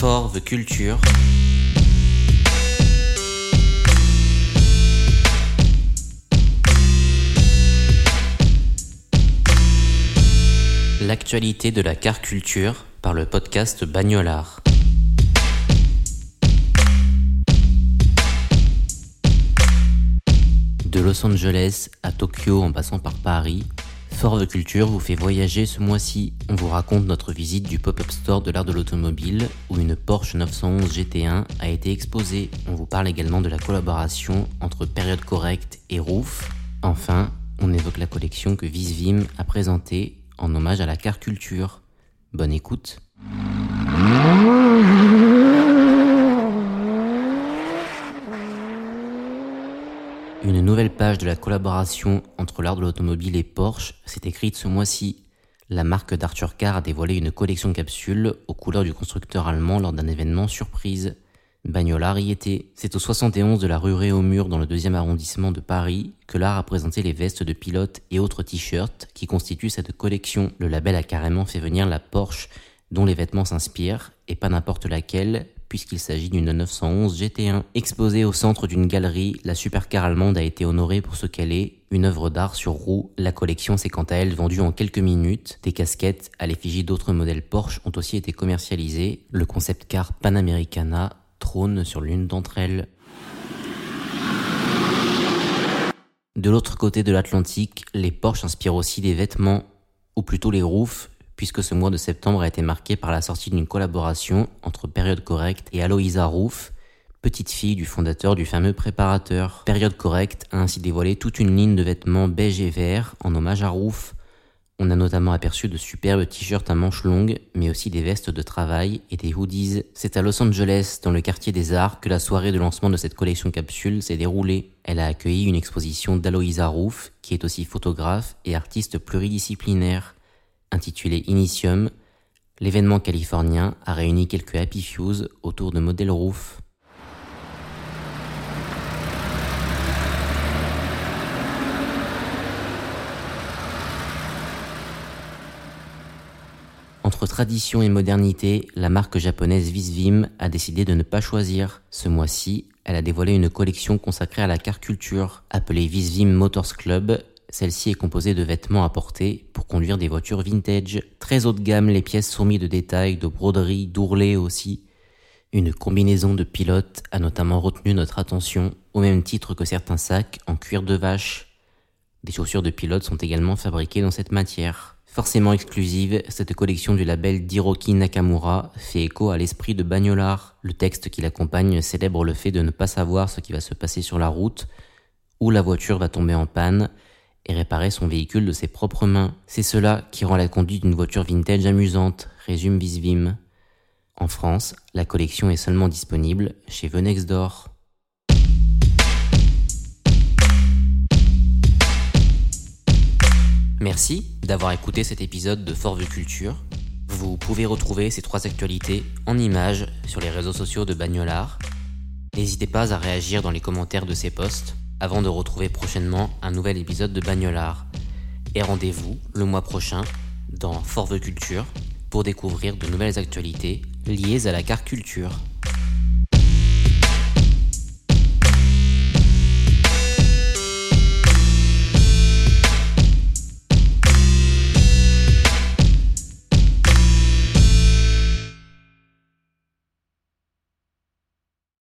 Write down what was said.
For the Culture L'actualité de la car culture par le podcast Bagnolard. De Los Angeles à Tokyo en passant par Paris, Fort de Culture vous fait voyager ce mois-ci. On vous raconte notre visite du pop-up store de l'art de l'automobile où une Porsche 911 GT1 a été exposée. On vous parle également de la collaboration entre Période Correcte et Roof. Enfin, on évoque la collection que Visvim a présentée en hommage à la car culture. Bonne écoute. Une nouvelle page de la collaboration entre l'art de l'automobile et Porsche s'est écrite ce mois-ci. La marque d'Arthur Carr a dévoilé une collection capsule aux couleurs du constructeur allemand lors d'un événement surprise. Bagnolard y était. C'est au 71 de la rue Réaumur dans le deuxième arrondissement de Paris que l'art a présenté les vestes de pilote et autres t-shirts qui constituent cette collection. Le label a carrément fait venir la Porsche dont les vêtements s'inspirent, et pas n'importe laquelle, puisqu'il s'agit d'une 911 GT1. Exposée au centre d'une galerie, la supercar allemande a été honorée pour ce qu'elle est, une œuvre d'art sur roue. La collection s'est quant à elle vendue en quelques minutes. Des casquettes à l'effigie d'autres modèles Porsche ont aussi été commercialisées. Le concept car Panamericana trône sur l'une d'entre elles. De l'autre côté de l'Atlantique, les Porsche inspirent aussi des vêtements, ou plutôt les roofs, puisque ce mois de septembre a été marqué par la sortie d'une collaboration entre Période Correcte et Aloïsa Roof, petite fille du fondateur du fameux préparateur. Période Correcte a ainsi dévoilé toute une ligne de vêtements beige et vert en hommage à Roof, on a notamment aperçu de superbes t-shirts à manches longues, mais aussi des vestes de travail et des hoodies. C'est à Los Angeles, dans le quartier des arts, que la soirée de lancement de cette collection capsule s'est déroulée. Elle a accueilli une exposition d'Aloïsa Roof, qui est aussi photographe et artiste pluridisciplinaire. Intitulée Initium, l'événement californien a réuni quelques happy fuse autour de modèles Roof. Entre tradition et modernité, la marque japonaise Visvim a décidé de ne pas choisir. Ce mois-ci, elle a dévoilé une collection consacrée à la car culture, appelée Visvim Motors Club. Celle-ci est composée de vêtements à porter pour conduire des voitures vintage. Très haut de gamme, les pièces sont mises de détails, de broderies, d'ourlets aussi. Une combinaison de pilotes a notamment retenu notre attention, au même titre que certains sacs en cuir de vache. Des chaussures de pilote sont également fabriquées dans cette matière. Forcément exclusive, cette collection du label d'Hiroki Nakamura fait écho à l'esprit de Bagnolard. Le texte qui l'accompagne célèbre le fait de ne pas savoir ce qui va se passer sur la route, où la voiture va tomber en panne, et réparer son véhicule de ses propres mains. C'est cela qui rend la conduite d'une voiture vintage amusante, résume Visvim. En France, la collection est seulement disponible chez Venexdor. Merci d'avoir écouté cet épisode de Fort Culture. Vous pouvez retrouver ces trois actualités en images sur les réseaux sociaux de Bagnolard. N'hésitez pas à réagir dans les commentaires de ces posts avant de retrouver prochainement un nouvel épisode de Bagnolard. Et rendez-vous le mois prochain dans Fort Culture pour découvrir de nouvelles actualités liées à la car culture.